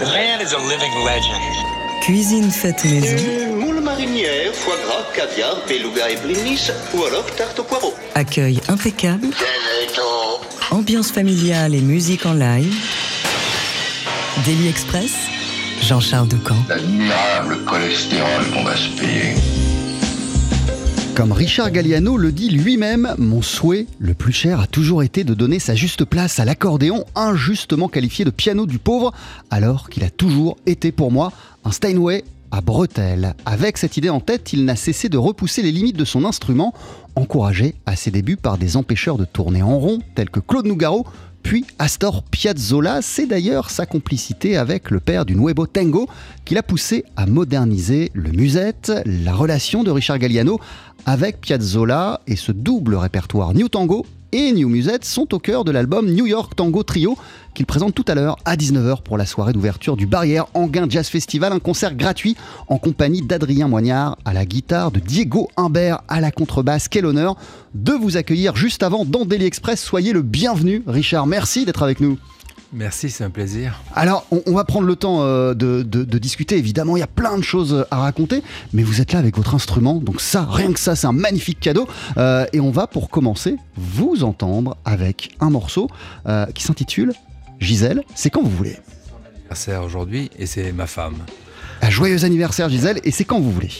The man is a living legend. Cuisine faite maison. Moule marinière, foie gras, caviar, beluga et blinis, ou alors tarte au poireau. Accueil impeccable. Ambiance familiale et musique en live. Daily Express. Jean-Charles Ducamp. L'admirable cholestérol qu'on va se payer. Comme Richard Galliano le dit lui-même, mon souhait le plus cher a toujours été de donner sa juste place à l'accordéon, injustement qualifié de piano du pauvre, alors qu'il a toujours été pour moi un Steinway à bretelles. Avec cette idée en tête, il n'a cessé de repousser les limites de son instrument, encouragé à ses débuts par des empêcheurs de tourner en rond, tels que Claude Nougaro, puis Astor Piazzolla. C'est d'ailleurs sa complicité avec le père du Nuevo Tango qui l'a poussé à moderniser le musette, la relation de Richard Galliano avec Piazzolla et ce double répertoire New Tango et New Musette sont au cœur de l'album New York Tango Trio qu'il présente tout à l'heure à 19h pour la soirée d'ouverture du Barrière Anguin Jazz Festival, un concert gratuit en compagnie d'Adrien Moignard à la guitare, de Diego Humbert à la contrebasse. Quel honneur de vous accueillir juste avant dans Daily Express. Soyez le bienvenu, Richard. Merci d'être avec nous. Merci, c'est un plaisir. Alors, on, on va prendre le temps euh, de, de- de discuter. Évidemment, il y a plein de choses à raconter, mais vous êtes là avec votre instrument, donc ça, rien que ça, c'est un magnifique cadeau. Euh, et on va, pour commencer, vous entendre avec un morceau euh, qui s'intitule Gisèle. C'est quand vous voulez. Anniversaire aujourd'hui et c'est ma femme. Un joyeux anniversaire, Gisèle, et c'est quand vous voulez.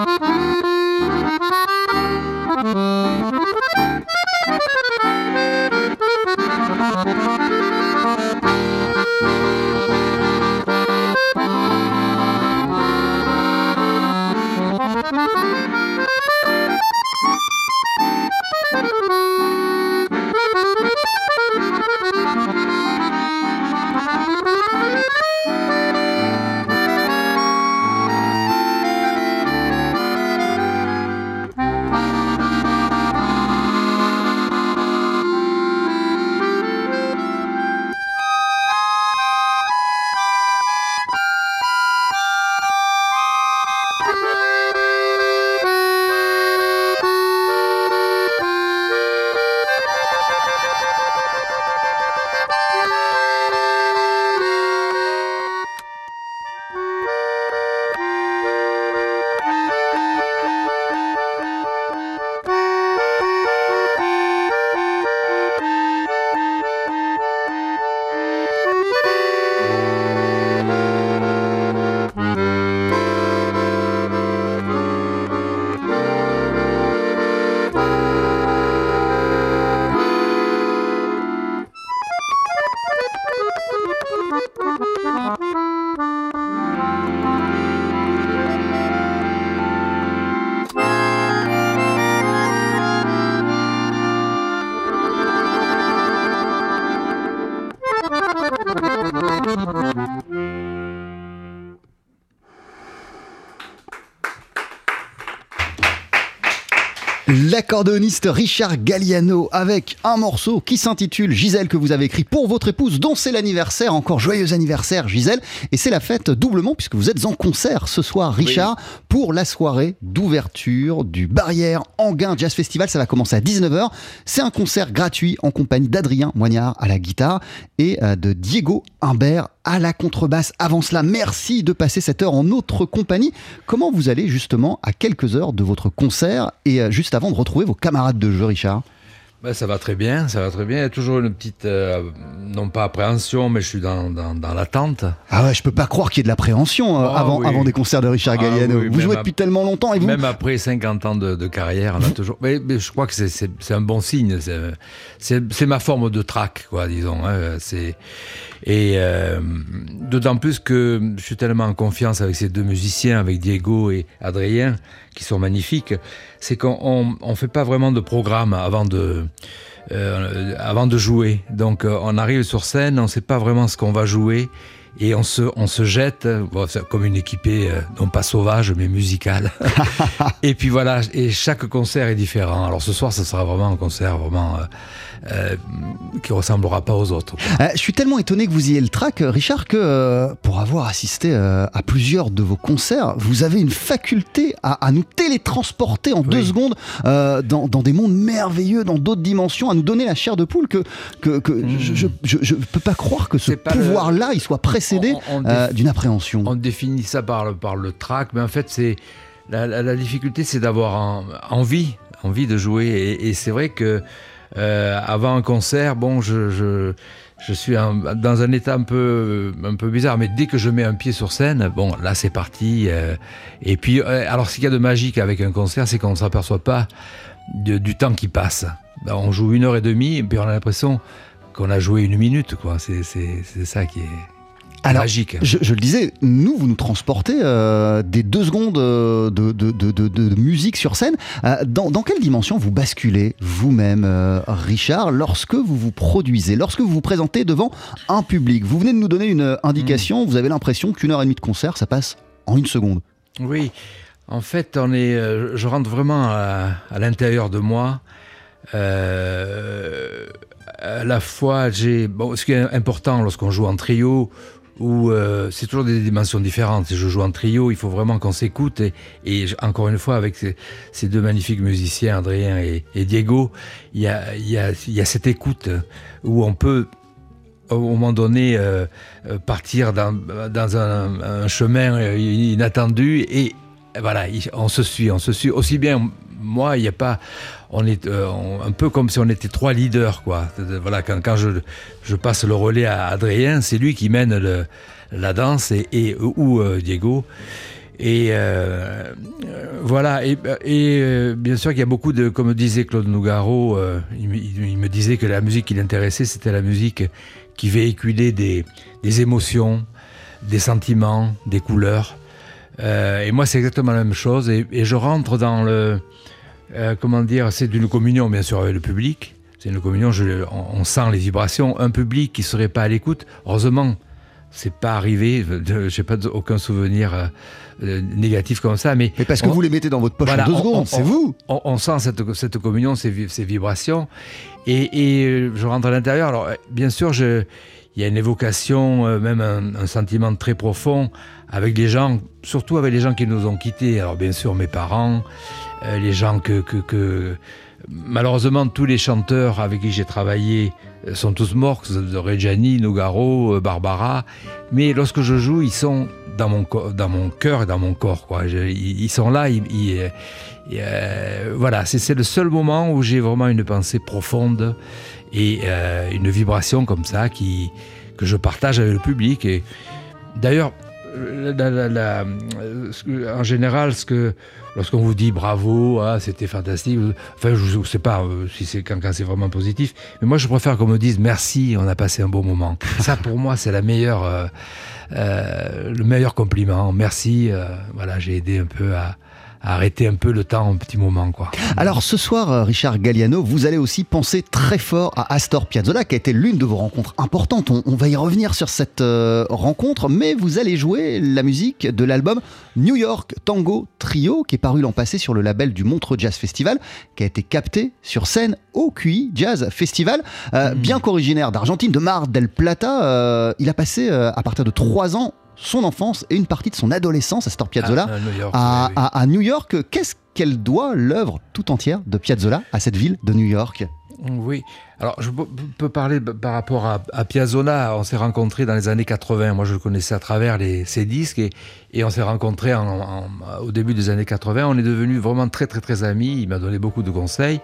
Música l'accordéoniste Richard Galliano avec un morceau qui s'intitule Gisèle que vous avez écrit pour votre épouse dont c'est l'anniversaire. Encore joyeux anniversaire Gisèle. Et c'est la fête doublement puisque vous êtes en concert ce soir Richard pour la soirée d'ouverture du Barrière Anguin Jazz Festival. Ça va commencer à 19h. C'est un concert gratuit en compagnie d'Adrien Moignard à la guitare et euh, de Diego Humbert à la contrebasse. Avant cela, merci de passer cette heure en notre compagnie. Comment vous allez justement à quelques heures de votre concert? Et euh, juste avant de retrouver vos camarades de jeu, Richard? Ben, ça va très bien, ça va très bien. Il y a toujours une petite, euh, non pas appréhension, mais je suis dans, dans, dans l'attente. Ah ouais, je peux pas croire qu'il y ait de l'appréhension euh, Ah avant, oui. avant des concerts de Richard Ah Galliano. oui, vous jouez depuis tellement longtemps et vous Même après 50 ans de, de carrière, on a toujours. Mais, mais je crois que c'est- un bon signe. c'est- ma forme de track, quoi, disons. hein. C'est et euh, d'autant plus que je suis tellement en confiance avec ces deux musiciens, avec Diego et Adrien, qui sont magnifiques. C'est qu'on on, on fait pas vraiment de programme avant de euh, avant de jouer. Donc euh, on arrive sur scène, on sait pas vraiment ce qu'on va jouer. Et on se, on se jette, comme une équipée, euh, non pas sauvage, mais musicale. et puis voilà, et chaque concert est différent. Alors ce soir, ce sera vraiment un concert vraiment euh, euh, qui ressemblera pas aux autres. Euh, je suis tellement étonné que vous ayez le track, euh, Richard, que euh, pour avoir assisté à plusieurs de vos concerts, vous avez une faculté à, à nous télétransporter en deux secondes dans, dans des mondes merveilleux, dans d'autres dimensions, à nous donner la chair de poule que, que, que je, je peux pas croire que ce Hmm. Le- pouvoir-là, il soit précédé d'une appréhension. On définit ça par le, par le track, mais en fait, c'est la, la- la difficulté, c'est d'avoir en- envie, envie de jouer. Et, et c'est vrai que euh, avant un concert, bon, je, je, je suis en- dans un état un peu, un peu bizarre, mais dès que je mets un pied sur scène, bon, là, c'est parti. euh, et puis, euh, alors, ce qu'il y a de magique avec un concert, c'est qu'on ne s'aperçoit pas du temps qui passe. On joue une heure et demie, et puis on a l'impression qu'on a joué une minute, quoi. C'est ça qui est Alors, magique. Je, je le disais, nous, vous nous transportez euh, des deux secondes euh, de, de- de- de- de musique sur scène. Euh, dans, dans quelle dimension vous basculez vous-même, euh, Richard, lorsque vous vous produisez, lorsque vous vous présentez devant un public? Vous venez de nous donner une indication, vous avez l'impression qu'une heure et demie de concert, ça passe en une seconde. Oui, en fait, on est, je rentre vraiment à, à l'intérieur de moi. À la fois, j'ai, bon, ce qui est important lorsqu'on joue en trio, où euh, c'est toujours des dimensions différentes. Je joue en trio, il faut vraiment qu'on s'écoute. Et, encore une fois, avec ces, deux magnifiques musiciens, Adrien et, Diego, il y a, cette écoute où on peut au moment donné euh, euh, partir dans, un, chemin euh, inattendu et voilà, il- on se suit, on se suit aussi bien. Moi, il n'y a pas, on est euh, un peu comme si on était trois leaders, quoi. Voilà, quand, je, passe le relais à Adrien, c'est lui qui mène la danse et, et- ou euh, Diego. Et euh, voilà, et, bien sûr qu'il y a beaucoup de, comme disait Claude Nougaro, il, me- disait que la musique qui l'intéressait, c'était la musique qui véhiculait des, émotions, des sentiments, des couleurs. Et moi, c'est exactement la même chose. Et je rentre dans le. Euh, comment dire C'est d'une communion, bien sûr, avec le public. C'est une communion, je- on, on sent les vibrations. Un public qui serait pas à l'écoute, heureusement, c'est pas arrivé. Je n'ai pas aucun souvenir euh, négatif comme ça. Mais Mais parce que vous les mettez dans votre poche Voilà, en deux on- secondes, on- c'est vous on, sent cette, cette communion, ces vibrations. Et, euh, je rentre à l'intérieur. Alors, euh, bien sûr, il y a une évocation, euh, même un, sentiment très profond avec les gens, surtout avec les gens qui nous ont quittés. Alors, bien sûr, mes parents, les gens que, Malheureusement, tous les chanteurs avec qui j'ai travaillé sont tous morts, Reggiani, Nogaro, Barbara. Mais lorsque je joue, ils sont dans mon, cœur et dans mon corps. Ils, sont là, ils, et, euh, voilà, c'est le seul moment où j'ai vraiment une pensée profonde et euh, une vibration comme ça qui, que je partage avec le public. Et d'ailleurs, euh, en général, ce que lorsqu'on vous dit bravo, ah, c'était fantastique, enfin, je ne sais pas euh, si c'est quand, quand c'est vraiment positif, mais moi, je préfère qu'on me dise merci, on a passé un bon moment. Ça, pour moi, c'est la meilleure, euh, le meilleur compliment. Merci, voilà, j'ai aidé un peu à, arrêter un peu le temps un petit moment. Quoi. Alors ce soir, euh, Richard Galliano, vous allez aussi penser très fort à Astor Piazzolla, qui a été l'une de vos rencontres importantes. On, va y revenir sur cette euh, rencontre, mais vous allez jouer la musique de l'album New York Tango Trio, qui est paru l'an passé sur le label du Montreux Jazz Festival, qui a été capté sur scène au QI Jazz Festival. Euh, mm. Bien qu'originaire d'Argentine, de Mar del Plata, il a passé à partir de trois ans son enfance et une partie de son adolescence, Astor Piazzolla, à, New York. Qu'est-ce qu'elle doit, l'œuvre tout entière de Piazzolla, à cette ville de New York? Oui, alors je peux parler par rapport à, Piazzolla. On s'est rencontrés dans les années 80. Moi, je le connaissais à travers ses disques et, on s'est rencontrés au début des années 80. On est devenus vraiment très, très, très amis. Il m'a donné beaucoup de conseils.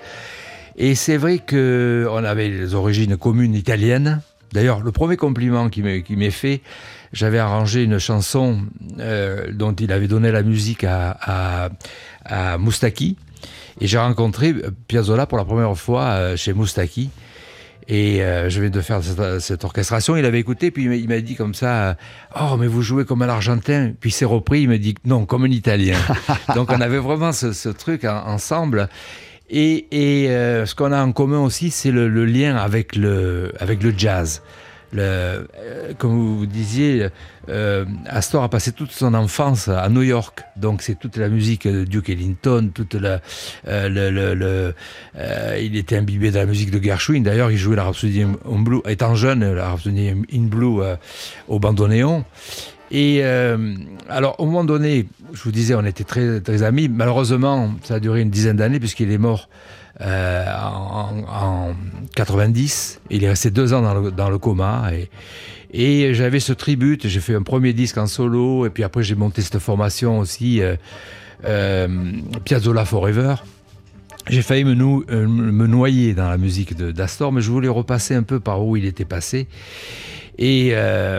Et c'est vrai qu'on avait les origines communes italiennes. D'ailleurs, le premier compliment qui m'est fait, j'avais arrangé une chanson euh, dont il avait donné la musique à, Moustaki. Et j'ai rencontré Piazzolla pour la première fois euh, chez Moustaki. Et euh, je viens de faire cette, orchestration. Il avait écouté, puis il m'a dit comme ça Oh, mais vous jouez comme un Argentin. Puis c'est repris, il m'a dit Non, comme un Italien. Donc on avait vraiment ce, truc ensemble. Et, ce qu'on a en commun aussi, c'est le, le, lien avec le, avec le jazz. Euh, comme vous disiez, euh, Astor a passé toute son enfance à New York, donc c'est toute la musique de Duke Ellington, toute euh, le, il était imbibé de la musique de Gershwin. D'ailleurs, il jouait la Rhapsody in Blue, étant jeune, la Rhapsody in Blue au bandoneon. Et alors, au moment donné, je vous disais, on était très, très amis. Malheureusement, ça a duré une dizaine d'années puisqu'il est mort euh, en, 90. Il est resté deux ans dans le, coma. Et, j'avais ce tribute. J'ai fait un premier disque en solo. Et puis après, j'ai monté cette formation aussi, euh, euh, Piazzolla Forever. J'ai failli me, me, noyer dans la musique d'Astor, mais je voulais repasser un peu par où il était passé. Et, euh,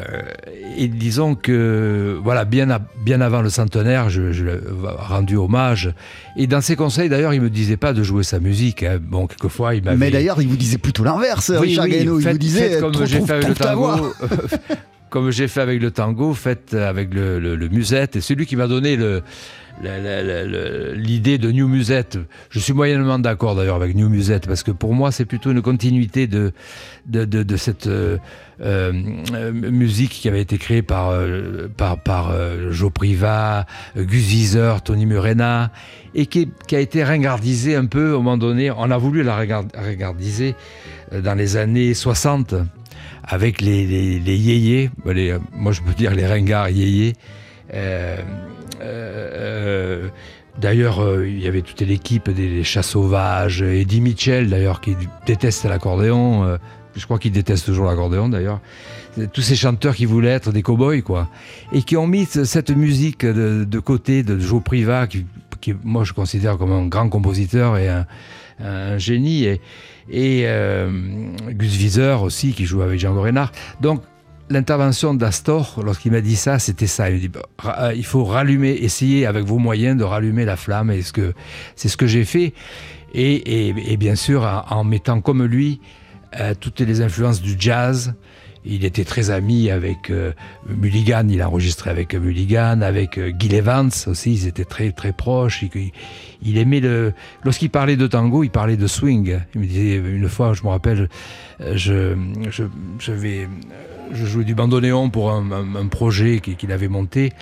et, disons que, voilà, bien, bien avant le centenaire, je, je lui ai rendu hommage. Et dans ses conseils, d'ailleurs, il me disait pas de jouer sa musique. Hein. Bon, quelquefois, il m'avait. Mais d'ailleurs, il vous disait plutôt l'inverse, Richard oui, Il vous disait comme j'ai fait avec le tango. comme j'ai fait avec le tango, faites avec le, le, le musette. Et celui qui m'a donné le l'idée de New Musette. Je suis moyennement d'accord d'ailleurs avec New Musette parce que pour moi c'est plutôt une continuité de, de, de, cette euh, euh, musique qui avait été créée par, euh, par, par Joe Priva, Gus Viseur, Tony Murena et qui, a été ringardisée un peu au moment donné. On a voulu la ringardiser dans les années 60 avec les, les, les yéyés, moi je peux dire les ringards yéyés. Euh, euh, d'ailleurs, euh, il y avait toute l'équipe des Chats Sauvages, Eddie Mitchell d'ailleurs, qui déteste l'accordéon. je crois qu'il déteste toujours l'accordéon d'ailleurs. Tous ces chanteurs qui voulaient être des cow-boys, quoi. Et qui ont mis cette musique de, côté de Joe Priva, qui, moi je considère comme un grand compositeur et un, génie. Et, et Gus Wieser aussi, qui joue avec Django Reinhardt. Donc, l'intervention d'Astor, lorsqu'il m'a dit ça, c'était ça. Il dit euh, il faut rallumer, essayer avec vos moyens de rallumer la flamme. Et ce c'est ce que j'ai fait. Et, bien sûr, en, mettant comme lui euh, toutes les influences du jazz. Il était très ami avec euh, Mulligan, il a enregistré avec Mulligan, avec Gil Evans aussi, ils étaient très très proches. Il, aimait le. Lorsqu'il parlait de tango, il parlait de swing. Il me disait une fois, je me rappelle, je, je, je vais jouais du bandoneon pour un, projet qu'il avait monté.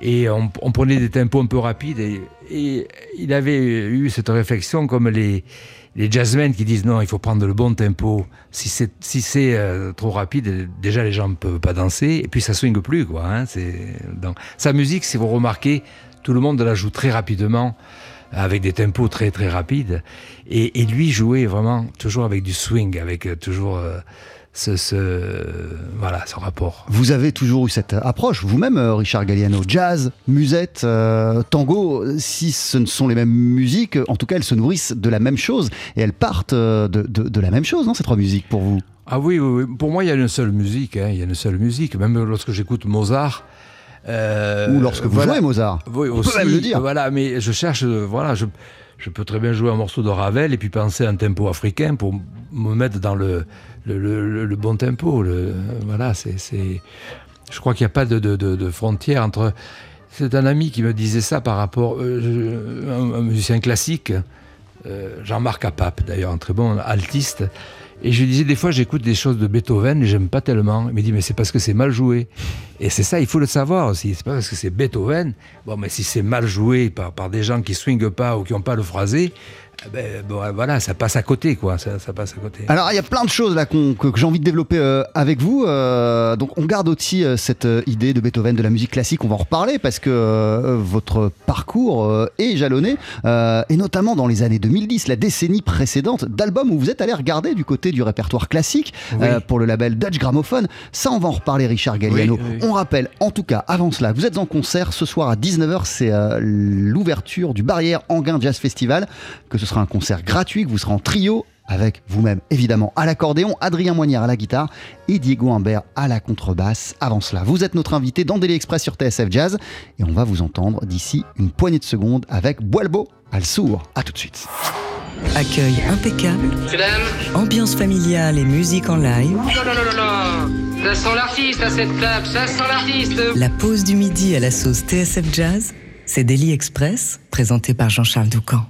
Et on, prenait des tempos un peu rapides. Et, il avait eu cette réflexion comme les, les jazzmen qui disent non, il faut prendre le bon tempo. Si c'est si c'est euh, trop rapide, déjà les gens ne peuvent pas danser. Et puis ça swing plus. Quoi, hein, dans... Sa musique, si vous remarquez, tout le monde la joue très rapidement avec des tempos très très rapides. Et, lui jouait vraiment toujours avec du swing, avec euh, toujours... Euh, ce, voilà, ce rapport. Vous avez toujours eu cette approche, vous-même, euh, Richard Galliano. Jazz, musette, euh, tango, si ce ne sont les mêmes musiques, en tout cas, elles se nourrissent de la même chose et elles partent euh, de, de, la même chose, non, ces trois musiques, pour vous? Ah oui, oui, pour moi, il y a une seule musique. Hein, il y a une seule musique. Même lorsque j'écoute Mozart. Ou lorsque vous jouez Mozart. Oui, On peut même le dire. Voilà, mais je cherche, voilà, je, je peux très bien jouer un morceau de Ravel et puis penser à un tempo africain pour me mettre dans le, le, bon tempo. Voilà, c'est, je crois qu'il n'y a pas de, de, de, frontière entre. C'est un ami qui me disait ça par rapport euh, un musicien classique, euh, Jean-Marc Apap d'ailleurs, un très bon altiste. Et je lui disais des fois j'écoute des choses de Beethoven et j'aime pas tellement. Il me dit mais c'est parce que c'est mal joué. Et c'est ça, il faut le savoir aussi. C'est pas parce que c'est Beethoven. Bon, mais si c'est mal joué par, des gens qui swingent pas ou qui ont pas le phrasé, ben, bon, voilà, ça passe à côté quoi. Ça, ça passe à côté. Alors, il y a plein de choses là qu'on- que, que j'ai envie de développer euh, avec vous. Euh, donc, on garde aussi euh, cette idée de Beethoven, de la musique classique. On va en reparler parce que euh, votre parcours euh, est jalonné, euh, et notamment dans les années 2010, la décennie précédente, d'albums où vous êtes allé regarder du côté du répertoire classique Oui. euh, pour le label Dutch Gramophone. Ça, on va en reparler, Richard Galliano. Oui, oui, oui. On rappelle, en tout cas, avant cela, vous êtes en concert ce soir à 19h. C'est euh, l'ouverture du Barrière Anguin Jazz Festival. Que ce sera un concert gratuit, que vous serez en trio avec vous-même évidemment à l'accordéon, Adrien Moignard à la guitare et Diego Humbert à la contrebasse. Avant cela, vous êtes notre invité dans Daily Express sur TSF Jazz et on va vous entendre d'ici une poignée de secondes avec Boalbo al sourd. À tout de suite. Accueil impeccable, Mesdames, ambiance familiale et musique en live. oh là là là là Ça sent l'artiste à cette table, ça sent l'artiste La pause du midi à la sauce TSF Jazz, c'est Daily Express, présenté par Jean-Charles Doucan.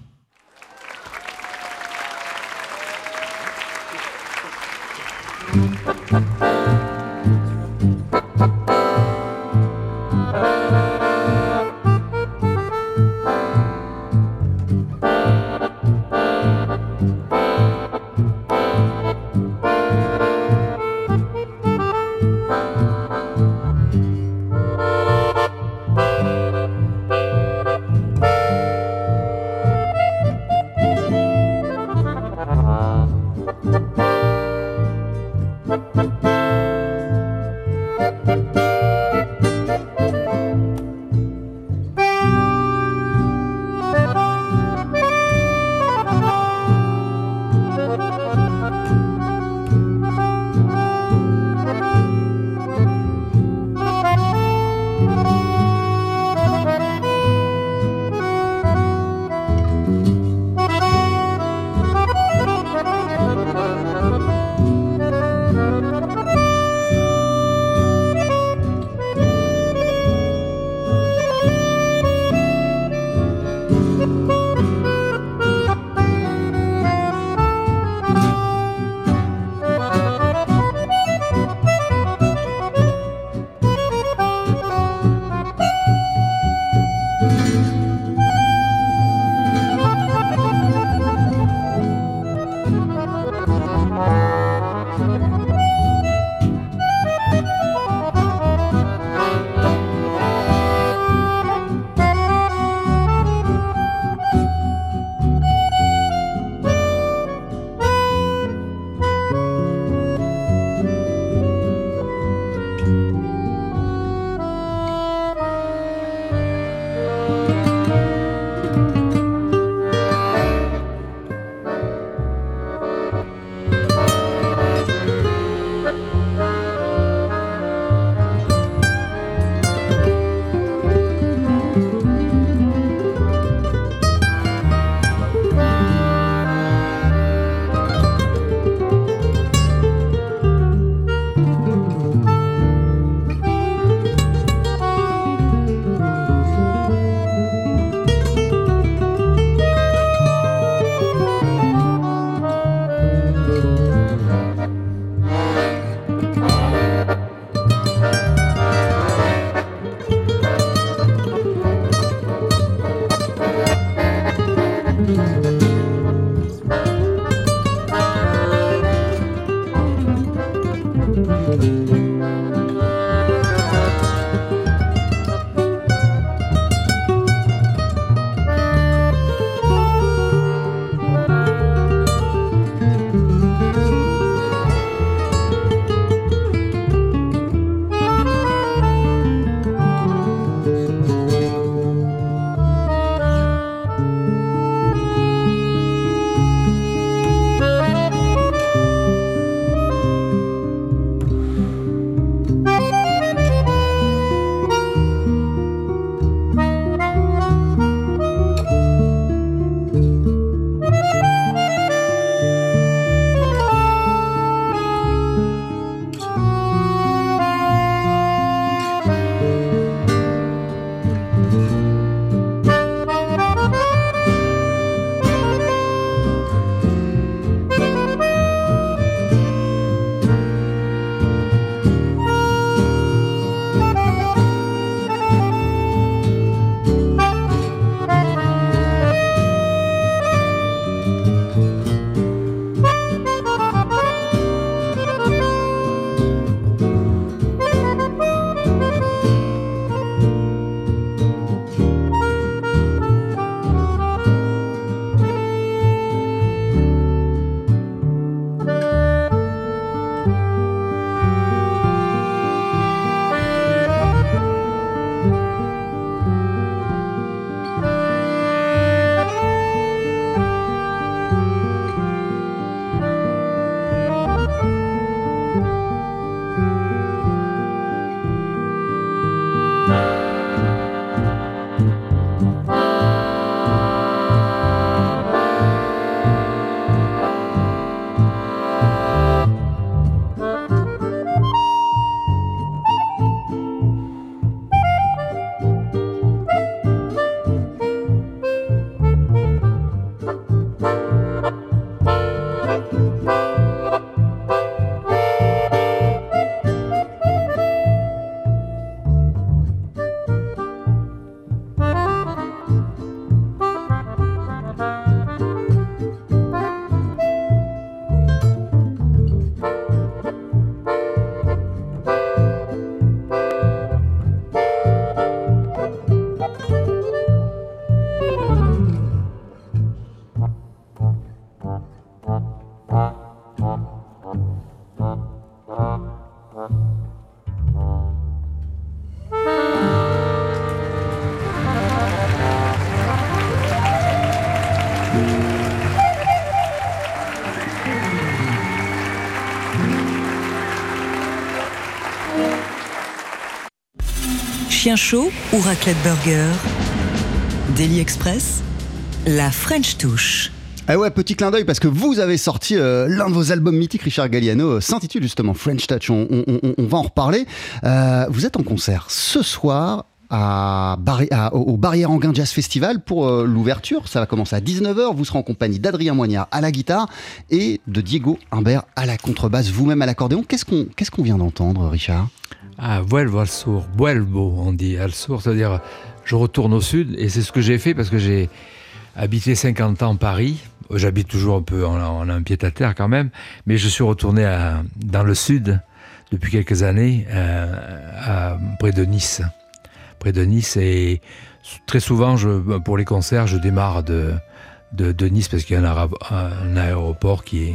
Chien chaud ou raclette burger? Daily Express, la French touche. Ah ouais, petit clin d'œil parce que vous avez sorti euh, l'un de vos albums mythiques, Richard Galliano, euh, s'intitule justement French Touch. On, va en reparler. Euh, vous êtes en concert ce soir au, Barrière Anguin Jazz Festival pour euh, l'ouverture. Ça va commencer à 19h. Vous serez en compagnie d'Adrien Moignard à la guitare et de Diego Humbert à la contrebasse, vous-même à l'accordéon. Qu'est-ce qu'on qu'est-ce vient d'entendre, Richard? Ah, vuelvo al sur, vuelvo, on dit al sur, c'est-à-dire je retourne au sud, et c'est ce que j'ai fait parce que j'ai habité 50 ans Paris. J'habite toujours un peu, a un pied à terre quand même, mais je suis retourné dans le sud depuis quelques années, euh, près de Nice. Près de Nice, et très souvent, pour les concerts, je démarre de, de, Nice parce qu'il y a un aéroport qui est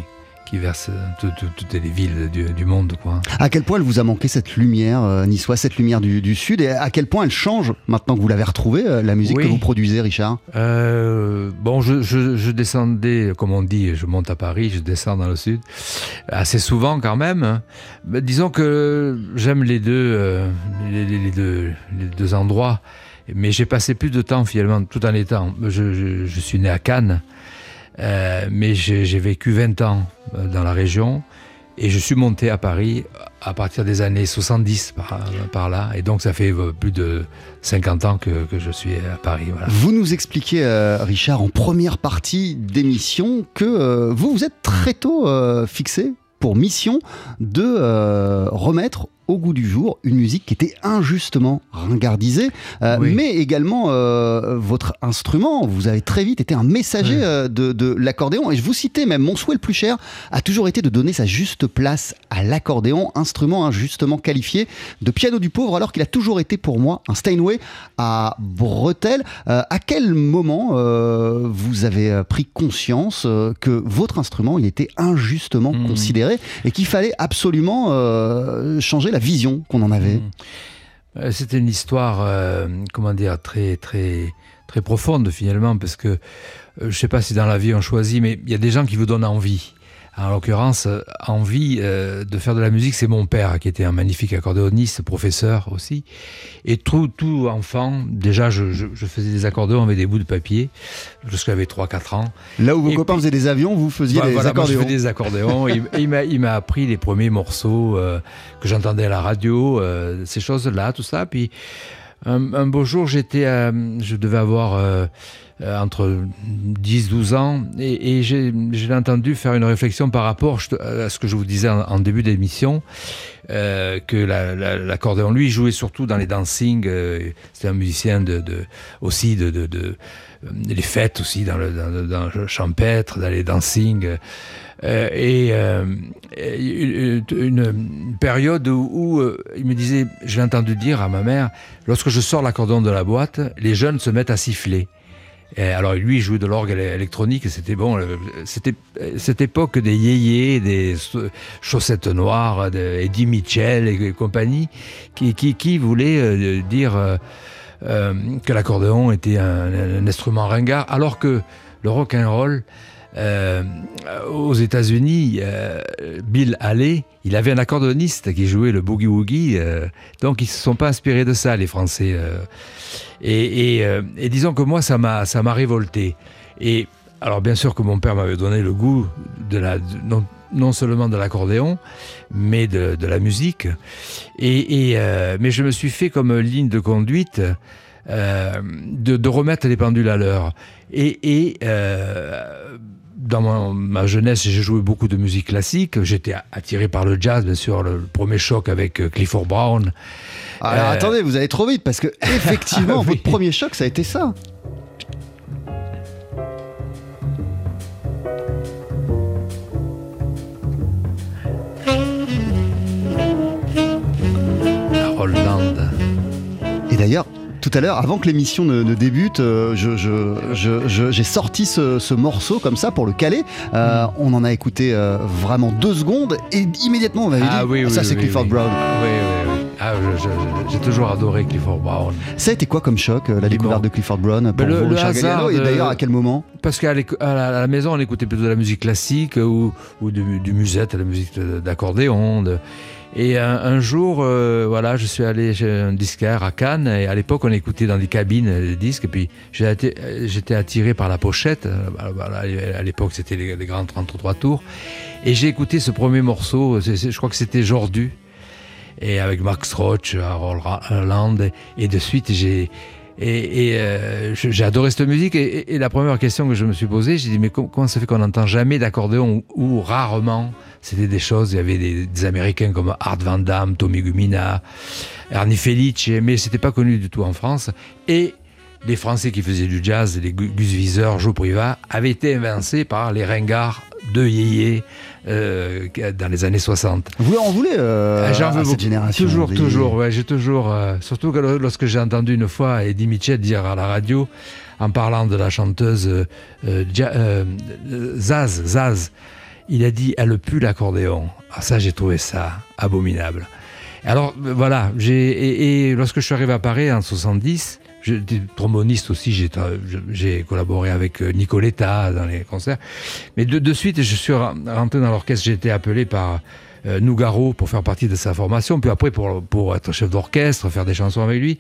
qui verse tout- tout- toutes les villes du, du monde. Quoi. À quel point elle vous a manqué cette lumière euh, niçoise, cette lumière du, du sud et à quel point elle change maintenant que vous l'avez retrouvée, euh, la musique Oui. que vous produisez, Richard? Euh, bon, je, je- je descendais, comme on dit, je monte à Paris, je descends dans le sud, assez souvent quand même. hein. Mais disons que j'aime les deux, euh, les, deux, les deux endroits, mais j'ai passé plus de temps finalement tout en étant. Je suis né à Cannes, euh, mais j'ai vécu 20 ans euh, dans la région. Et je suis monté à Paris à partir des années 70 par, là. Et donc ça fait euh, plus de 50 ans que, je suis à Paris. Vous nous expliquez, Richard, en première partie d'émission, que vous vous êtes très tôt fixé pour mission de remettre au goût du jour une musique qui était injustement ringardisée, euh, Oui. mais également euh, votre instrument. Vous avez très vite été un messager euh, de, de l'accordéon. Et je vous citais même, mon souhait le plus cher a toujours été de donner sa juste place à l'accordéon, instrument injustement qualifié de piano du pauvre, alors qu'il a toujours été pour moi un Steinway à bretelles. À quel moment vous avez pris conscience que votre instrument il était injustement Mhm. considéré et qu'il fallait absolument changer la vision qu'on en avait Euh, C'était une histoire, euh, comment dire, très, très, très profonde finalement, parce que euh, je sais pas si dans la vie on choisit, mais il y a des gens qui vous donnent envie. En l'occurrence, euh, envie euh, de faire de la musique, c'est mon père qui était un magnifique accordéoniste, professeur aussi. Et tout, tout enfant, déjà, je, je- je faisais des accordéons avec des bouts de papier, jusqu'à j'avais 3-4 ans. Là où vos Et copains puis- faisaient des avions, vous faisiez Voilà, des voilà, moi, je accordéons. fais des accordéons. et, et il m'a- appris les premiers morceaux euh, que j'entendais à la radio, euh, ces choses-là, tout ça. Puis un, un beau jour, j'étais, à- je devais avoir euh, euh, entre 10-12 ans et, et j'ai je l'ai entendu faire une réflexion par rapport à ce que je vous disais en, en début d'émission. euh, que la- la- l'accordéon, lui, jouait surtout dans les dancings. euh, C'était un musicien de, de- aussi de, de, de- euh, les fêtes aussi dans le, dans, dans le champêtre, dans les dancings. Euh, et euh, et une, période où, où, euh, il me disait, je l'ai entendu dire à ma mère, lorsque je sors l'accordéon de la boîte, les jeunes se mettent à siffler. Et alors lui, il jouait de l'orgue éle- électronique, et c'était bon. C'était cette époque des yéyés, des chaussettes noires, de Eddie Mitchell et, compagnie, qui, qui, qui euh, dire euh, euh, que l'accordéon était un, un instrument ringard, alors que le rock and roll euh, aux États-Unis, euh, Bill Haley, il avait un accordéoniste qui jouait le boogie woogie, euh, donc ils se sont pas inspirés de ça, les Français. et, disons que moi, ça m'a, ça m'a révolté. Et alors, bien sûr que mon père m'avait donné le goût non, seulement de l'accordéon, mais de, la musique. Et, mais je me suis fait comme ligne de conduite de, remettre les pendules à l'heure. Et, dans ma jeunesse, j'ai joué beaucoup de musique classique. J'étais attiré par le jazz, bien sûr, le, le premier choc avec euh, Clifford Brown. Alors Euh, attendez, vous allez trop vite parce que effectivement, Oui. votre premier choc, ça a été ça. Roland. Et d'ailleurs, tout à l'heure, avant que l'émission ne, ne débute, euh, je- je- je- je- j'ai sorti ce, ce morceau comme ça pour le caler. Euh, Hmm. On en a écouté euh, vraiment deux secondes et immédiatement on avait Ah dit oui, oui, ça oui, c'est oui, Clifford. Brown. Oui, oui, oui. Ah, j'ai toujours adoré Clifford Brown. Ça a été quoi comme choc, la découverte de Clifford Brown pour le- vous, le hasard Et d'ailleurs, à quel moment? Parce qu'à la, maison, on écoutait plutôt de la musique classique ou, ou du, du musette, de la musique d'accordéon. de- Et un, un jour, euh, voilà, je suis allé chez un disquaire à Cannes et à l'époque, on écoutait dans des cabines euh, les disques. Et puis, euh, j'étais attiré par la pochette. Euh, bah, voilà, à l'époque, c'était les, les grands 33 tours. Et j'ai écouté ce premier morceau. je crois que c'était Jordu. Et avec Max Roach, Harold Land. Et de suite, j'ai. Et, et, euh, j'ai adoré cette musique. Et, et- la première question que je me suis posée, j'ai dit mais com- comment ça fait qu'on n'entend jamais d'accordéon ou, ou rarement? C'était des choses. Il y avait des, des Américains comme Art Van Damme, Tommy Gumina, Ernie Felice, mais c'était pas connu du tout en France. Et les Français qui faisaient du jazz, les Gu- Gus Viseur, Joe Privat, avaient été invincés par les ringards de Yéyé euh, dans les années 60. Vous en voulez euh, Ah, J'en à veux cette beaucoup. génération Toujours, des- toujours. Ouais, j'ai toujours. euh, surtout que lo- lorsque j'ai entendu une fois Eddie Mitchell dire à la radio, en parlant de la chanteuse Ja- Zaz, Zaz, il a dit elle pue l'accordéon. Ah, ça, j'ai trouvé ça abominable. Alors voilà, j'ai et, et lorsque je suis arrivé à Paris en 70, j'étais tromboniste aussi, j'ai j'ai collaboré avec euh, Nicoletta dans les concerts. Mais de, de suite, je suis rentré dans l'orchestre, j'ai été appelé par euh, Nougaro pour faire partie de sa formation, puis après pour, pour être chef d'orchestre, faire des chansons avec lui.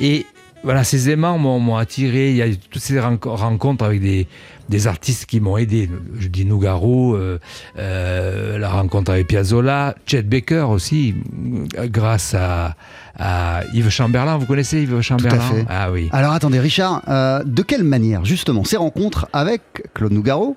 Et voilà, ces aimants m'ont m'ont attiré. Il y a eu toutes ces renco- rencontres avec des, des artistes qui m'ont aidé. Je dis Nougaro, euh, euh, la rencontre avec Piazzolla, Chet Baker aussi, grâce à, à Yves Chamberlain. Vous connaissez Yves Chamberlain? fait. Ah oui. Alors attendez, Richard, euh, de quelle manière justement ces rencontres avec Claude Nougaro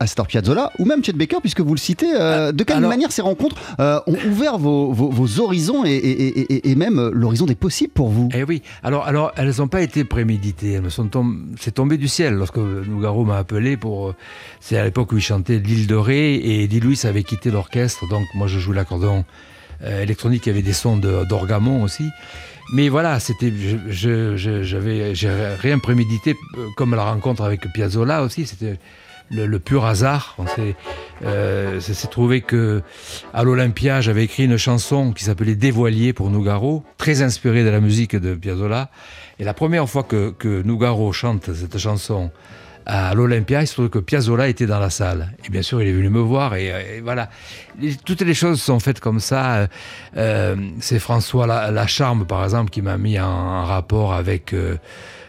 Astor Piazzolla ou même Chet Baker, puisque vous le citez, euh, de quelle alors- manière ces rencontres euh, ont ouvert vos, vos- vos horizons et, et- et- et- et même euh, l'horizon des possibles pour vous? Eh oui, alors, alors elles n'ont pas été préméditées, elles sont tombées, c'est tombé du ciel lorsque Nougaro m'a appelé pour, c'est à l'époque où il chantait L'île de Ré et Eddie Louis avait quitté l'orchestre, donc moi je joue l'accordéon euh, électronique, il y avait des sons de- d'orgamon aussi. Mais voilà, c'était, je, j'avais, j'ai rien prémédité, comme la rencontre avec Piazzolla aussi, c'était le, pur hasard. On s'est, euh, s'est trouvé que à l'Olympia, j'avais écrit une chanson qui s'appelait Dévoilier pour Nougaro, très inspirée de la musique de Piazzolla. Et la première fois que, Nougaro chante cette chanson à l'Olympia, il se trouve que Piazzolla était dans la salle. Et bien sûr, il est venu me voir. Et, et voilà, toutes les choses sont faites comme ça. Euh, euh, C'est François La- Lacharme, par exemple, qui m'a mis en, rapport avec... euh,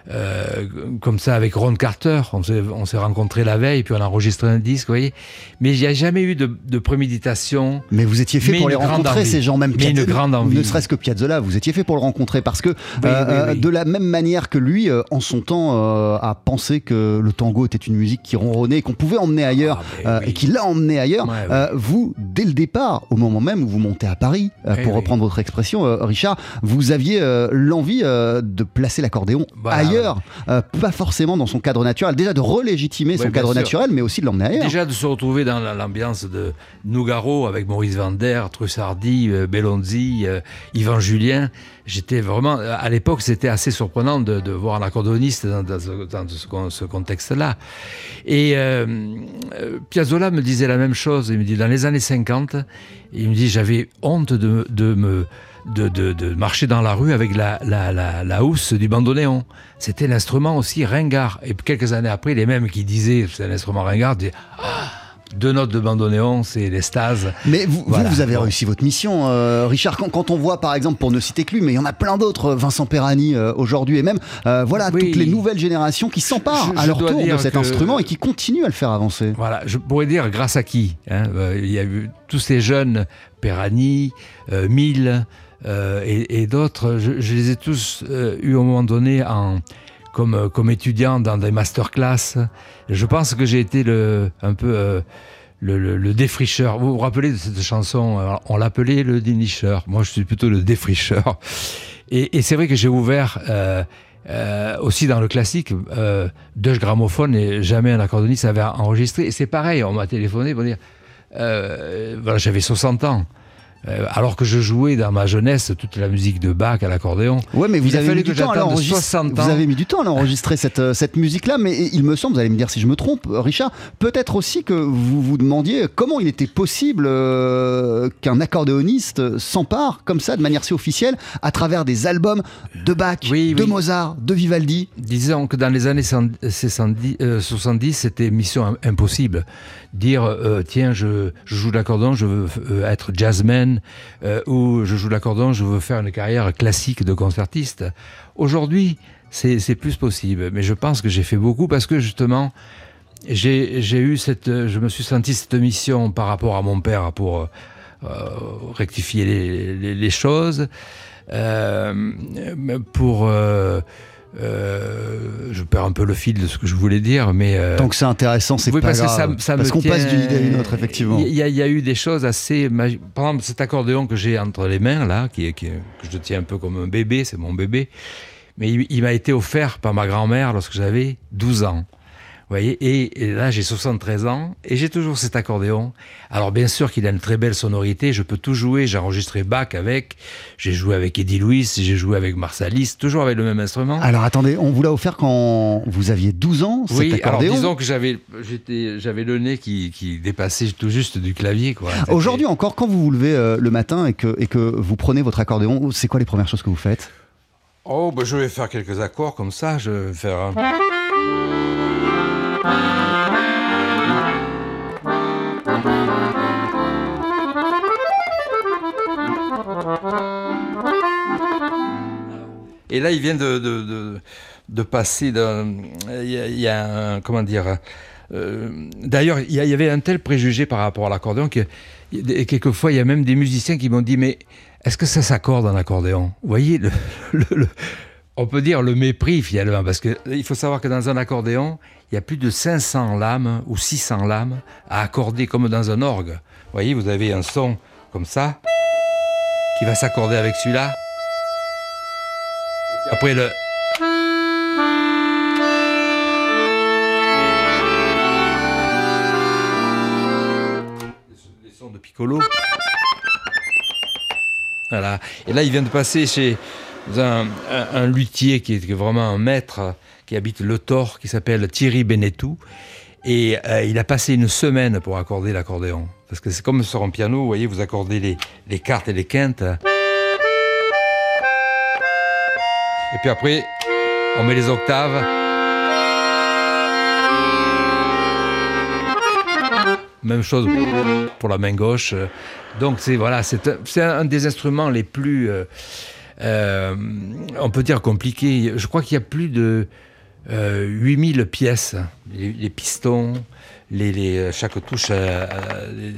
euh, comme ça avec Ron Carter, on s'est, on s'est rencontrés la veille, puis on a enregistré un disque, vous voyez. Mais il n'y a jamais eu de, de préméditation. Mais vous étiez fait pour les rencontrer, envie. ces gens même Mais une Piazzolla- grande envie. Ne serait-ce que Piazzolla, vous étiez fait pour le rencontrer parce que euh, oui, euh, oui. de la même manière que lui, en son temps, euh, a pensé que le tango était une musique qui ronronnait, qu'on pouvait emmener ailleurs, Ah, oui. et qu'il l'a emmené ailleurs. Ouais, vous, dès le départ, au moment même où vous montez à Paris, pour reprendre votre expression, Richard, vous aviez l'envie de placer l'accordéon ailleurs, euh, pas forcément dans son cadre naturel, déjà de relégitimer son cadre sûr. naturel, mais aussi de l'emmener ailleurs. Déjà de se retrouver dans la- l'ambiance de Nougaro avec Maurice Vander, Trussardi, euh, Bellonzi, euh, Yvan Julien. J'étais vraiment, à l'époque, c'était assez surprenant de, de voir un accordoniste dans, dans ce, dans ce con- ce contexte-là. Et euh, Piazzolla me disait la même chose. Il me dit, dans les années 50, il me dit, j'avais honte de, de me... De, de- de marcher dans la rue avec la, la, la, la housse du bandoneon. C'était l'instrument aussi ringard. Et quelques années après, les mêmes qui disaient c'est un instrument ringard disaient Ah, deux notes de bandoneon, c'est l'extase. Mais vous, vous, Voilà. vous avez réussi votre mission, euh, Richard. Quand, quand on voit, par exemple, pour ne citer que lui, mais il y en a plein d'autres, euh, Vincent Perani euh, aujourd'hui, et même euh, voilà Oui. toutes les nouvelles générations qui s'emparent à leur tour de cet que- instrument et qui continuent à le faire avancer. Voilà, je pourrais dire grâce à qui hein, Il y a eu tous ces jeunes, Perani, Mille euh, et, d'autres, je, les ai tous euh, eus au moment donné en, comme, euh, comme étudiants dans des masterclass. Je pense que j'ai été le, un peu euh, le, défricheur. Vous vous rappelez de cette chanson On l'appelait le dénicheur. Moi, je suis plutôt le défricheur. Et, c'est vrai que j'ai ouvert aussi dans le classique euh, deux gramophones et jamais un accordoniste avait enregistré. Et c'est pareil, on m'a téléphoné pour dire voilà, j'avais 60 ans. Euh, alors que je jouais dans ma jeunesse toute la musique de Bach à l'accordéon. Ouais, mais vous Il avez fallu mis du temps à l'enregistrer. 60 ans. Vous avez mis du temps à l'enregistrer cette, euh, cette musique-là, mais il me semble, vous allez me dire si je me trompe, Richard, peut-être aussi que vous vous demandiez comment il était possible euh, qu'un accordéoniste s'empare comme ça, de manière si officielle, à travers des albums de Bach, Oui, de oui. Mozart, de Vivaldi. Disons que dans les années 70, euh, 70, c'était mission im- impossible. Dire, euh, tiens, je, je joue l'accordéon, je veux euh, être jazzman, euh, ou je joue de l'accordéon, je veux faire une carrière classique de concertiste. Aujourd'hui, c'est plus possible. Mais je pense que j'ai fait beaucoup parce que justement, j'ai eu cette, je me suis senti cette mission par rapport à mon père pour euh, rectifier les choses, euh, pour euh, je perds un peu le fil de ce que je voulais dire, mais euh, Tant que c'est intéressant, c'est oui, pas parce que grave. ça, ça parce qu'on passe d'une idée à une autre, effectivement. Il y, a- il y a eu des choses assez magiques. Par exemple, cet accordéon que j'ai entre les mains, là, qui, que je tiens un peu comme un bébé, c'est mon bébé. Mais il, il m'a été offert par ma grand-mère lorsque j'avais 12 ans. Voyez, et, et là j'ai 73 ans et j'ai toujours cet accordéon. Alors bien sûr qu'il a une très belle sonorité, je peux tout jouer, j'ai enregistré Bach avec, j'ai joué avec Eddie Louis, j'ai joué avec Marsalis, toujours avec le même instrument. Alors attendez, on vous l'a offert quand vous aviez 12 ans, Oui, cet alors accordéon? disons que j'avais, j'étais, j'avais le nez qui, qui dépassait tout juste du clavier. Quoi. Aujourd'hui encore, quand vous vous levez euh, le matin et que, et que vous prenez votre accordéon, c'est quoi les premières choses que vous faites? Oh, bah, je vais faire quelques accords comme ça. Je vais faire. un- Et là, il vient de, de, de, passer d'un. Il y a, un. Comment dire euh, D'ailleurs, il y, avait un tel préjugé par rapport à l'accordéon que et quelquefois, il y a même des musiciens qui m'ont dit Mais est-ce que ça s'accorde en accordéon? Vous voyez, le- on peut dire le mépris finalement, parce qu'il faut savoir que dans un accordéon, il y a plus de 500 lames ou 600 lames à accorder comme dans un orgue. Vous voyez, vous avez un son comme ça qui va s'accorder avec celui-là. Après le. Les sons de piccolo. Voilà. Et là, il vient de passer chez un, un- luthier qui est, vraiment un maître qui habite Le Thor, qui s'appelle Thierry Benetou. Et euh, il a passé une semaine pour accorder l'accordéon. Parce que c'est comme sur un piano, vous voyez, vous accordez les, les quartes et les quintes. Et puis après, on met les octaves. Même chose pour la main gauche. Donc c'est voilà, c'est un, un des instruments les plus, euh, euh, on peut dire compliqués. Je crois qu'il y a plus de euh, 8000 pièces, les, pistons, les- chaque touche, euh, euh,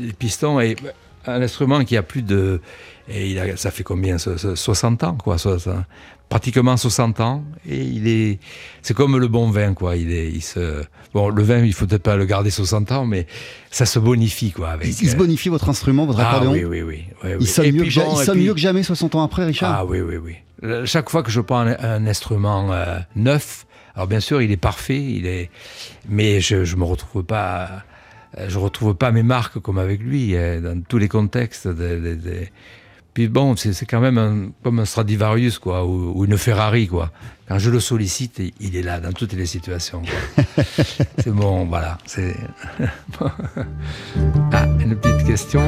les pistons et un instrument qui a plus de, et il a, ça fait combien, so- so- 60 ans quoi, pratiquement 60 ans et il est, c'est comme le bon vin quoi. Il est, il se, bon le vin il faut peut-être pas le garder 60 ans mais ça se bonifie quoi avec. Il, il se euh, bonifie votre instrument, votre ah accordéon oui oui oui. oui. Il sonne, mieux, ja- bon, sonne puis- mieux que jamais 60 ans après, Richard ah oui, oui, oui. Chaque fois que je prends un, un instrument euh, neuf, alors bien sûr, il est parfait, il est, mais je, je me retrouve pas, je retrouve pas mes marques comme avec lui euh, dans tous les contextes. Puis bon, c'est quand même un- comme un Stradivarius quoi, ou, ou une Ferrari quoi. Quand je le sollicite, il- est là dans toutes les situations. c'est bon, voilà. Ah, une petite question.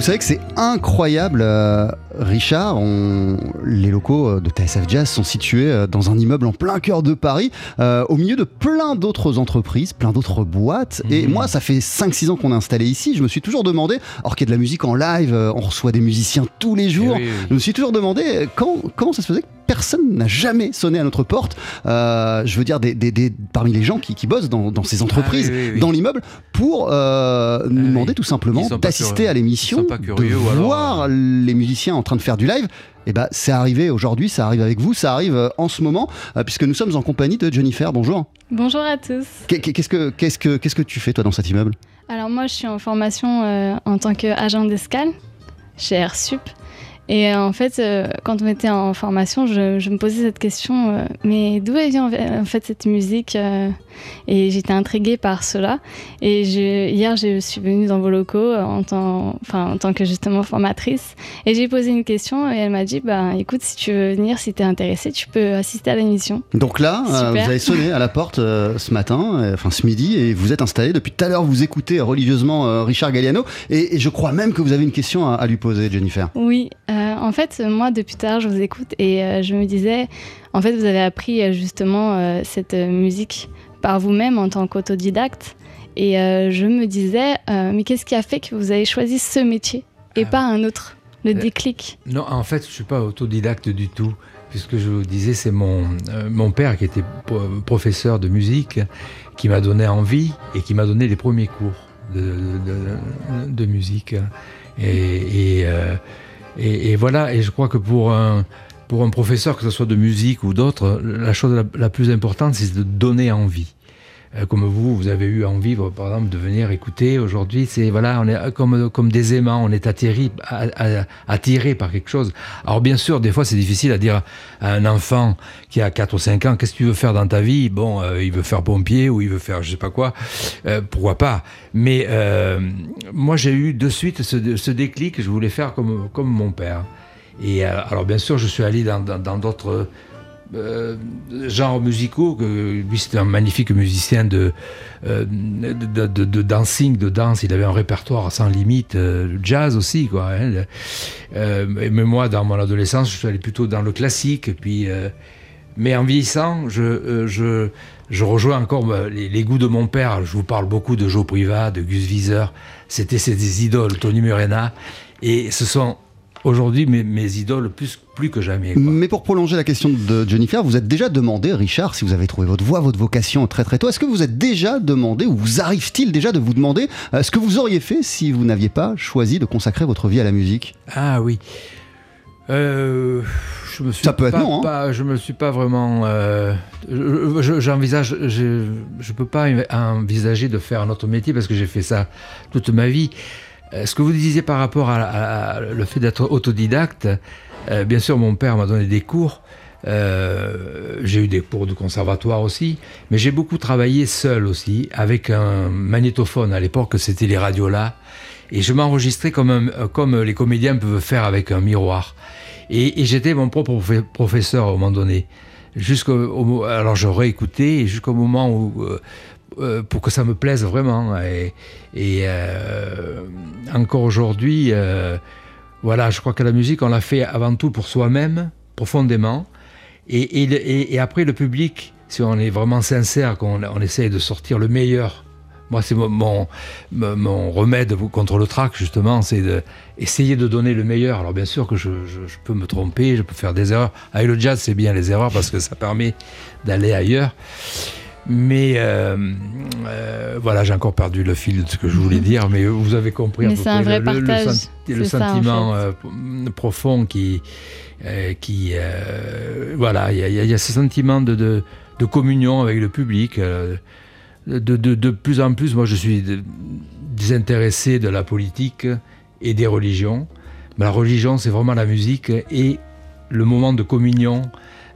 Vous savez que c'est incroyable, euh, Richard. On- Les locaux euh, de TSF Jazz sont situés euh, dans un immeuble en plein cœur de Paris, euh, au milieu de plein d'autres entreprises, plein d'autres boîtes. Et Mhm. moi, ça fait 5-6 ans qu'on est installé ici. Je me suis toujours demandé, alors qu'il y a de la musique en live, on reçoit des musiciens tous les jours. Eh oui, oui. Je me suis toujours demandé quand- comment ça se faisait que personne n'a jamais sonné à notre porte. Euh, je veux dire, des, des- des- parmi les gens qui, qui bossent dans, dans ces entreprises, Ah oui, oui, oui. dans l'immeuble, pour euh, nous oui. demander tout simplement d'assister à l'émission, de alors, voir les musiciens en train de faire du live. Et bah, c'est arrivé aujourd'hui, ça arrive avec vous, ça arrive euh, en ce moment, euh, puisque nous sommes en compagnie de Jennifer. Bonjour. Bonjour à tous. Qu'est- Qu'est-ce que, qu'est-ce que, qu'est-ce que tu fais toi dans cet immeuble? Alors moi, je suis en formation euh, en tant qu'agent d'escale chez AirSup. Et euh, en fait, euh, quand on était en formation, je, je me posais cette question, euh, mais d'où elle vient en fait- cette musique Et j'étais intriguée par cela. Et je- hier, je suis venue dans vos locaux en tant, enfin, en tant que justement formatrice. Et j'ai posé une question et elle m'a dit, bah, écoute, si tu veux venir, si tu es intéressée, tu peux assister à l'émission. Donc là, euh, vous avez sonné à la porte euh, ce matin, euh, enfin ce midi, et vous êtes installé. Depuis tout à l'heure, vous écoutez religieusement Richard Galliano, et, et je crois même que vous avez une question à, à lui poser, Jennifer. Oui, euh, en fait, moi, depuis l'heure, je vous écoute et euh, je me disais, en fait, vous avez appris euh, justement euh, cette euh, musique par vous-même en tant qu'autodidacte. Et euh, je me disais, euh, mais qu'est-ce qui a fait que vous avez choisi ce métier et Ah. pas un autre Le Euh, déclic? Non, en fait, je suis pas autodidacte du tout. Puisque je vous disais, c'est mon, euh, mon père qui était pro- professeur de musique qui m'a donné envie et qui m'a donné les premiers cours de, de- de musique. Et, et, euh, et- voilà, et je crois que pour un, pour un professeur, que ce soit de musique ou d'autres, la chose la plus importante, c'est de donner envie. Euh, comme vous, vous avez eu envie, par exemple, de venir écouter aujourd'hui. C'est voilà, on est comme comme des aimants, on est atterri, à- à- attiré par quelque chose. Alors bien sûr, des fois, c'est difficile à dire à un enfant qui a 4 ou 5 ans, qu'est-ce que tu veux faire dans ta vie? Bon, euh, il veut faire pompier ou il veut faire je sais pas quoi. Euh, pourquoi pas? Mais euh, moi, j'ai eu de suite ce, ce déclic. Je voulais faire comme comme mon père. Et euh, alors bien sûr, je suis allé dans dans- dans d'autres euh, genres musicaux. Que, lui, c'était un magnifique musicien de, euh, de, de- dancing, de danse. Il avait un répertoire sans limite, euh, jazz aussi, quoi. hein. Euh, mais moi, dans mon adolescence, je suis allé plutôt dans le classique. Puis, mais en vieillissant, je, je, rejoins encore euh, les, goûts de mon père. Je vous parle beaucoup de Joe Privat, de Gus Wieser. C'était ces idoles, Tony Murena. Et ce sont aujourd'hui mes, mes idoles plus, plus que jamais. quoi. Mais pour prolonger la question de Jennifer, vous êtes déjà demandé, Richard, si vous avez trouvé votre voie, votre vocation très très tôt, est-ce que vous êtes déjà demandé, ou vous arrive-t-il déjà de vous demander euh, ce que vous auriez fait si vous n'aviez pas choisi de consacrer votre vie à la musique? Ah oui. Euh, je me suis Ça peut être pas, non, hein. pas- je me suis pas vraiment. euh, je- je- J'envisage. je, je peux pas envisager de faire un autre métier parce que j'ai fait ça toute ma vie. Euh, Ce que vous disiez par rapport à, le fait d'être autodidacte, euh, bien sûr, mon père m'a donné des cours. Euh, j'ai eu des cours de conservatoire aussi, mais j'ai beaucoup travaillé seul aussi, avec un magnétophone. À l'époque, c'était les radios là. Et je m'enregistrais comme, comme les comédiens peuvent faire avec un miroir. Et, j'étais mon propre profe- professeur à un moment donné. Jusqu'au, alors je réécoutais jusqu'au moment où, euh, pour que ça me plaise vraiment. Et, euh, encore aujourd'hui, euh, voilà, je crois que la musique, on l'a fait avant tout pour soi-même, profondément. Et, après, le public, si on est vraiment sincère, qu'on on essaye de sortir le meilleur. Moi, c'est mon, remède contre le trac, justement, c'est de essayer de donner le meilleur. Alors, bien sûr que je, je- peux me tromper, je peux faire des erreurs. Avec le jazz, c'est bien les erreurs parce que ça permet d'aller ailleurs. Mais euh, euh, voilà, j'ai encore perdu le fil de ce que je voulais dire, mais vous avez compris. Mais peu un près vrai le- le- le partage. senti- le, C'est ça, en sentiment fait. euh, profond qui, qui voilà, il y, a- y y ce sentiment de, de, de communion avec le public. de, de, de plus en plus, moi, je suis désintéressé de la politique et des religions. Mais la religion, c'est vraiment la musique et le moment de communion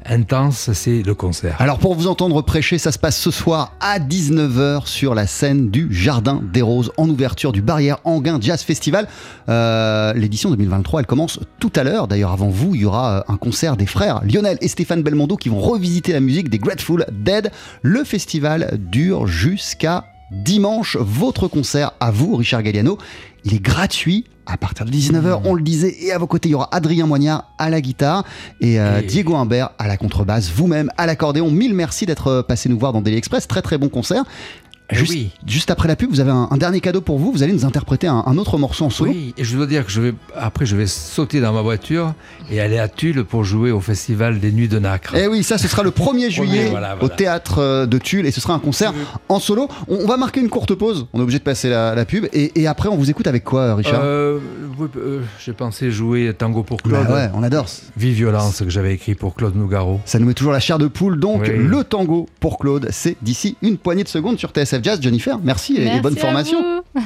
intense, c'est le concert. Alors pour vous entendre prêcher, ça se passe ce soir à 19h sur la scène du Jardin des Roses en ouverture du Barrière Anguin Jazz Festival. Euh, L'édition 2023, elle commence tout à l'heure. D'ailleurs, avant vous, il y aura euh, un concert des frères Lionel et Stéphane Belmondo qui vont revisiter la musique des Grateful Dead. Le festival dure jusqu'à dimanche. Votre concert à vous, Richard Galliano, il est gratuit. À partir de 19h, on le disait, et à vos côtés, il y aura Adrien Moignard à la guitare et, euh, Et- Diego Humbert à la contrebasse, vous-même à l'accordéon. Mille merci d'être euh, passé nous voir dans Daily Express. Très très bon concert. Juste, oui. juste après la pub, vous avez un, un dernier cadeau pour vous. Vous allez nous interpréter un, un autre morceau en solo. Oui, et je dois dire que je vais, après, je vais sauter dans ma voiture et aller à Tulle pour jouer au festival des Nuits de Nacre. Eh oui, ça, ce sera le 1er juillet voilà, au théâtre euh, de Tulle et ce sera un concert en solo. On, on va marquer une courte pause. On est obligé de passer la, la pub et, et après, on vous écoute avec quoi, Richard Euh, euh, J'ai pensé jouer Tango pour Bah Claude. ouais, on adore. Vive Violence que j'avais écrit pour Claude Nougaro. Ça nous met toujours la chair de poule. Donc, Oui. le tango pour Claude, c'est d'ici une poignée de secondes sur TSF Jazz. Jennifer, merci, et- bonne à formation. vous.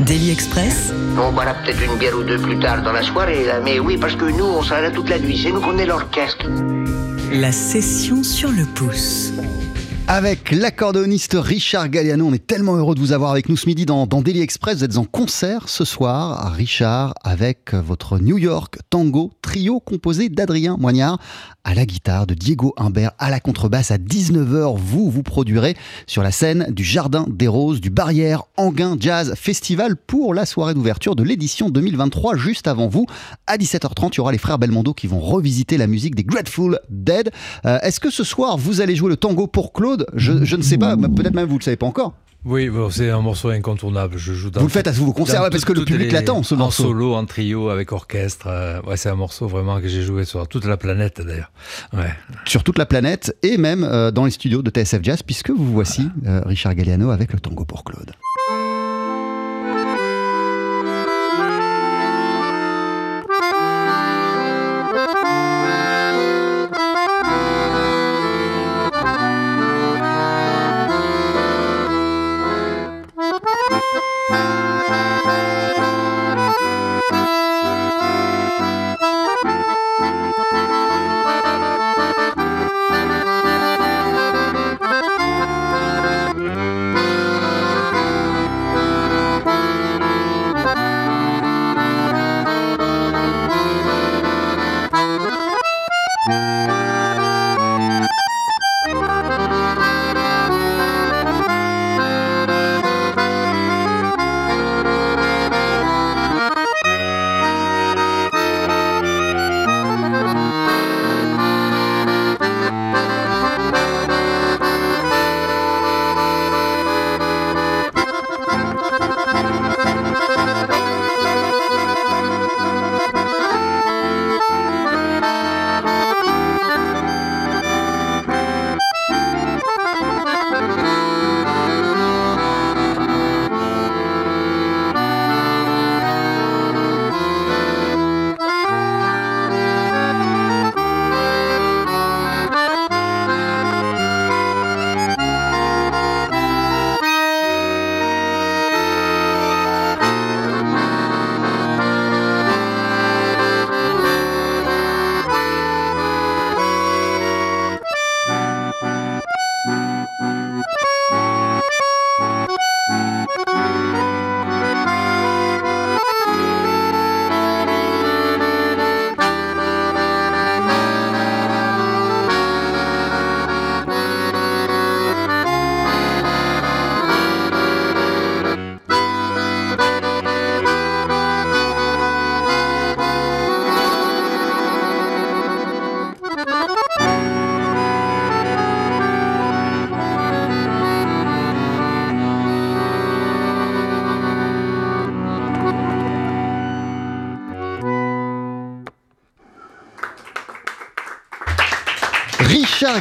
Daily Express, On boira peut-être une bière ou deux plus tard dans la soirée. Mais oui, parce que nous, on sera là toute la nuit. C'est nous qu'on est l'orchestre. la session sur le pouce. Avec l'accordéoniste Richard Galliano, on est tellement heureux de vous avoir avec nous ce midi dans, dans Daily Express. Vous êtes en concert ce soir, Richard, avec votre New York Tango trio composé d'Adrien Moignard à la guitare, de Diego Humbert à la contrebasse. À 19h, vous vous produirez sur la scène du Jardin des Roses, du Barrière Anguin Jazz Festival pour la soirée d'ouverture de l'édition 2023. Juste avant vous, à 17h30, il y aura les frères Belmondo qui vont revisiter la musique des Grateful Dead. Euh, Est-ce que ce soir, vous allez jouer le tango pour Claude je, je ne sais pas, peut-être même vous ne le savez pas encore. Oui, bon, c'est un morceau incontournable. Je joue dans Vous le faites à vos concerts, ouais, parce que le public l'attend, ce en morceau. solo, en trio, avec orchestre. euh, ouais, c'est un morceau vraiment que j'ai joué sur toute la planète d'ailleurs. Ouais. Sur toute la planète et même euh, dans les studios de TSF Jazz, puisque vous voici, euh, Richard Galliano, avec le tango pour Claude.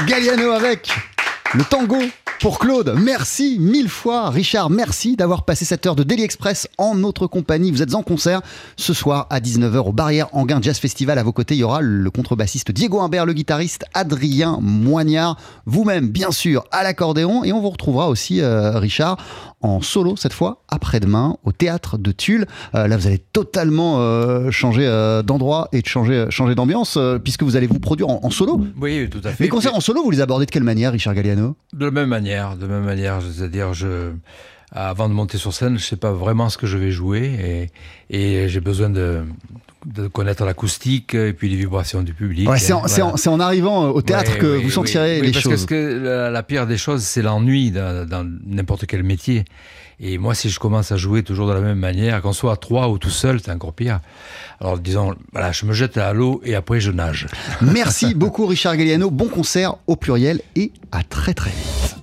Galliano avec le tango pour Claude. Merci mille fois, Richard. Merci d'avoir passé cette heure de Daily Express en notre compagnie. Vous êtes en concert ce soir à 19h au Barrière Anguin Jazz Festival. À vos côtés, il y aura le contrebassiste Diego Humbert, le guitariste Adrien Moignard, vous-même, bien sûr, à l'accordéon. Et on vous retrouvera aussi, euh, Richard, en solo cette fois, après-demain, au théâtre de Tulle. Euh, là, vous allez totalement euh, changer d'endroit et de changer, changer d'ambiance, puisque vous allez vous produire en, en solo. Oui, tout à fait. Les concerts en solo, vous les abordez de quelle manière, Richard Galliano? De la même manière, de même manière, c'est-à-dire je avant de monter sur scène, je sais pas vraiment ce que je vais jouer et, et j'ai besoin de, de connaître l'acoustique et puis les vibrations du public. Ouais, c'est en, Voilà. c'est en- c'est en arrivant euh, au théâtre Ouais, que oui, vous sentirez oui, les parce choses. Parce que la, la pire des choses, c'est l'ennui dans dans n'importe quel métier. Et moi, si je commence à jouer toujours de la même manière, qu'on soit à trois ou tout seul, c'est encore pire. Alors, disons, voilà, je me jette à l'eau et après je nage. Merci beaucoup, Richard Galliano. Bon concert au pluriel et à très très vite.